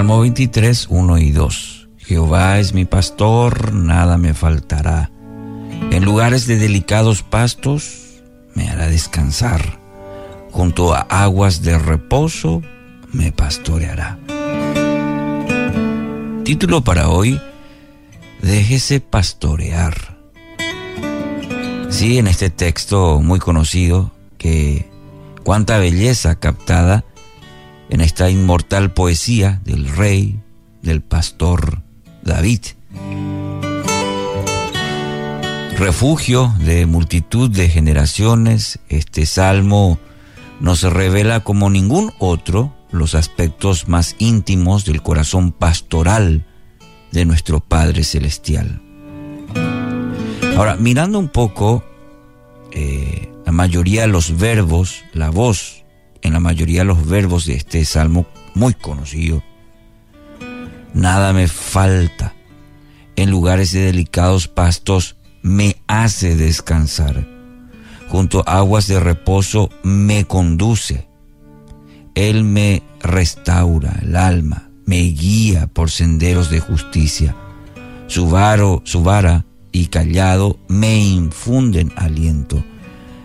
Salmo 23, 1 y 2. Jehová es mi pastor, nada me faltará. En lugares de delicados pastos me hará descansar. Junto a aguas de reposo me pastoreará. Título para hoy, Déjese pastorear. Sí, en este texto muy conocido, que cuánta belleza captada en esta inmortal poesía del rey, del pastor David. Refugio de multitud de generaciones, este salmo nos revela como ningún otro los aspectos más íntimos del corazón pastoral de nuestro Padre Celestial. Ahora, mirando un poco eh, la mayoría de los verbos, la voz en la mayoría de los verbos de este salmo muy conocido, nada me falta. En lugares de delicados pastos me hace descansar. Junto a aguas de reposo me conduce. Él me restaura el alma, me guía por senderos de justicia. Su, varo, su vara y callado me infunden aliento.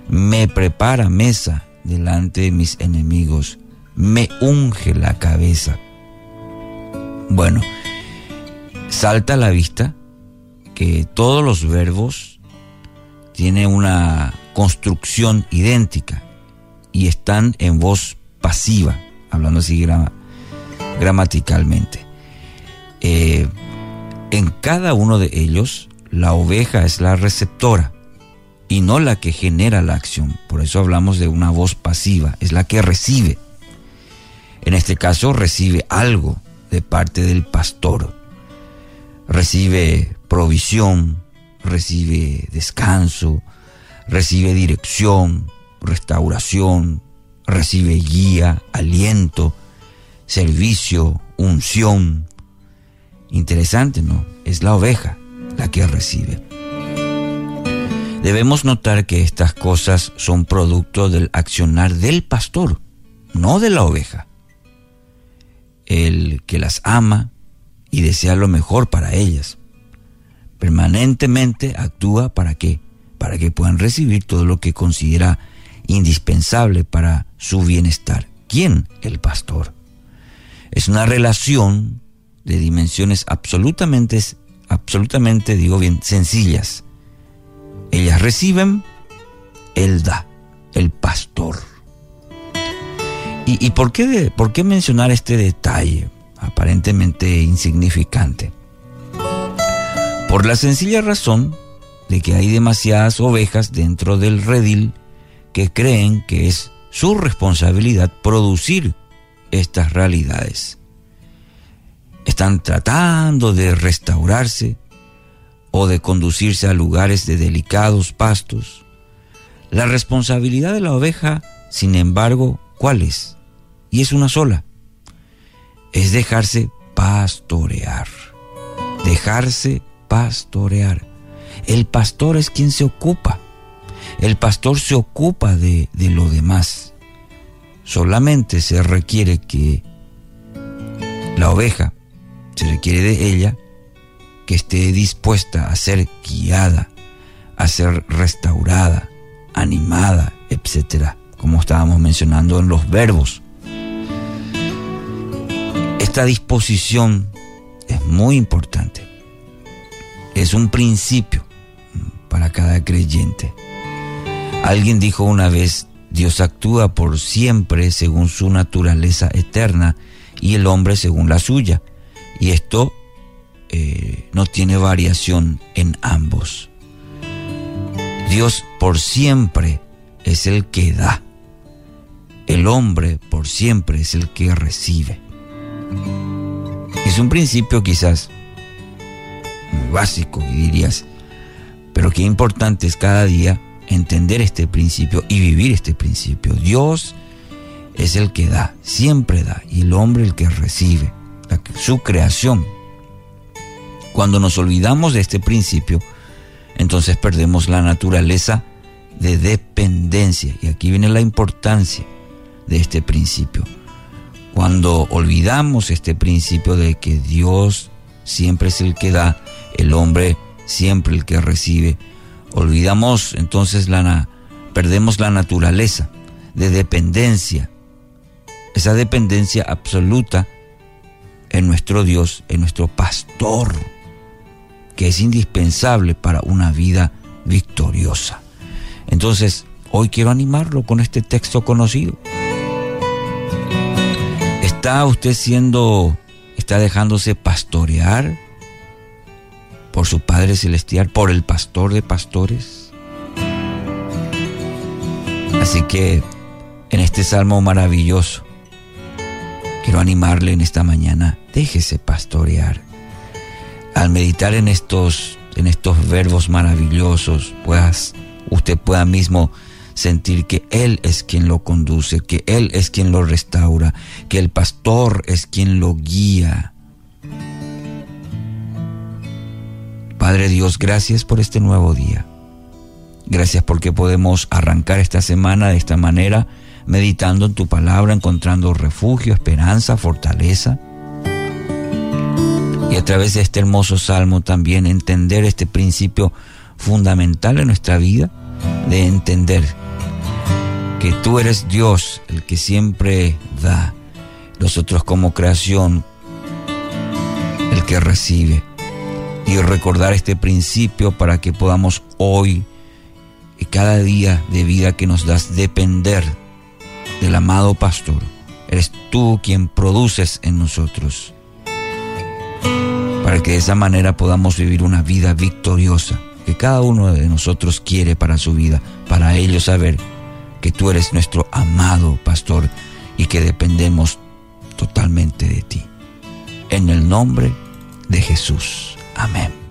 Me prepara mesa delante de mis enemigos. Me unge la cabeza. Bueno, salta a la vista que todos los verbos tienen una construcción idéntica y están en voz pasiva, hablando así gramaticalmente. Eh, en cada uno de ellos, la oveja es la receptora y no la que genera la acción. Por eso hablamos de una voz pasiva, es la que recibe. En este caso recibe algo de parte del pastor. Recibe provisión, recibe descanso, recibe dirección, restauración, recibe guía, aliento, servicio, unción. Interesante, ¿no? Es la oveja la que recibe. Debemos notar que estas cosas son producto del accionar del pastor, no de la oveja. El que las ama y desea lo mejor para ellas. Permanentemente actúa para qué? Para que puedan recibir todo lo que considera indispensable para su bienestar. ¿Quién? El pastor. Es una relación de dimensiones absolutamente, absolutamente, digo bien, sencillas. Ellas reciben, Él da, el pastor. ¿Y, por, qué por qué mencionar este detalle aparentemente insignificante? Por la sencilla razón de que hay demasiadas ovejas dentro del redil que creen que es su responsabilidad producir estas realidades. Están tratando de restaurarse o de conducirse a lugares de delicados pastos. La responsabilidad de la oveja, sin embargo, ¿cuál es? Y es una sola. Es dejarse pastorear. Dejarse pastorear. El pastor es quien se ocupa el pastor se ocupa de, lo demás. Solamente se requiere que la oveja, se requiere de ella que esté dispuesta a ser guiada, a ser restaurada, animada, etc. Como estábamos mencionando en los verbos. Esta disposición es muy importante. Es un principio para cada creyente. Alguien dijo una vez, Dios actúa por siempre según su naturaleza eterna y el hombre según la suya. Y esto eh, no tiene variación en ambos. Dios por siempre es el que da. El hombre por siempre es el que recibe. Es un principio quizás muy básico dirías, pero qué importante es cada día entender este principio y vivir este principio. Dios es el que da, siempre da, y el hombre el que recibe, su creación. Cuando nos olvidamos de este principio, entonces perdemos la naturaleza de dependencia. Y aquí viene la importancia de este principio. Cuando olvidamos este principio de que Dios siempre es el que da, el hombre siempre el que recibe, olvidamos entonces la perdemos la naturaleza de dependencia. Esa dependencia absoluta en nuestro Dios, en nuestro pastor, que es indispensable para una vida victoriosa. Entonces, hoy quiero animarlo con este texto conocido. ¿Está usted siendo, está dejándose pastorear por su Padre Celestial, por el pastor de pastores? Así que en este salmo maravilloso, quiero animarle en esta mañana, déjese pastorear. Al meditar en estos, en estos verbos maravillosos, pues usted pueda mismo sentir que Él es quien lo conduce, que Él es quien lo restaura, que el pastor es quien lo guía. Padre Dios, gracias por este nuevo día. Gracias porque podemos arrancar esta semana de esta manera, meditando en tu palabra, encontrando refugio, esperanza, fortaleza. Y a través de este hermoso salmo también entender este principio fundamental en nuestra vida, de entender que tú eres Dios, el que siempre da, nosotros como creación, el que recibe. Y recordar este principio para que podamos hoy y cada día de vida que nos das depender del amado pastor. Eres tú quien produces en nosotros. Para que de esa manera podamos vivir una vida victoriosa que cada uno de nosotros quiere para su vida, para ello saber que tú eres nuestro amado pastor y que dependemos totalmente de ti. En el nombre de Jesús. Amén.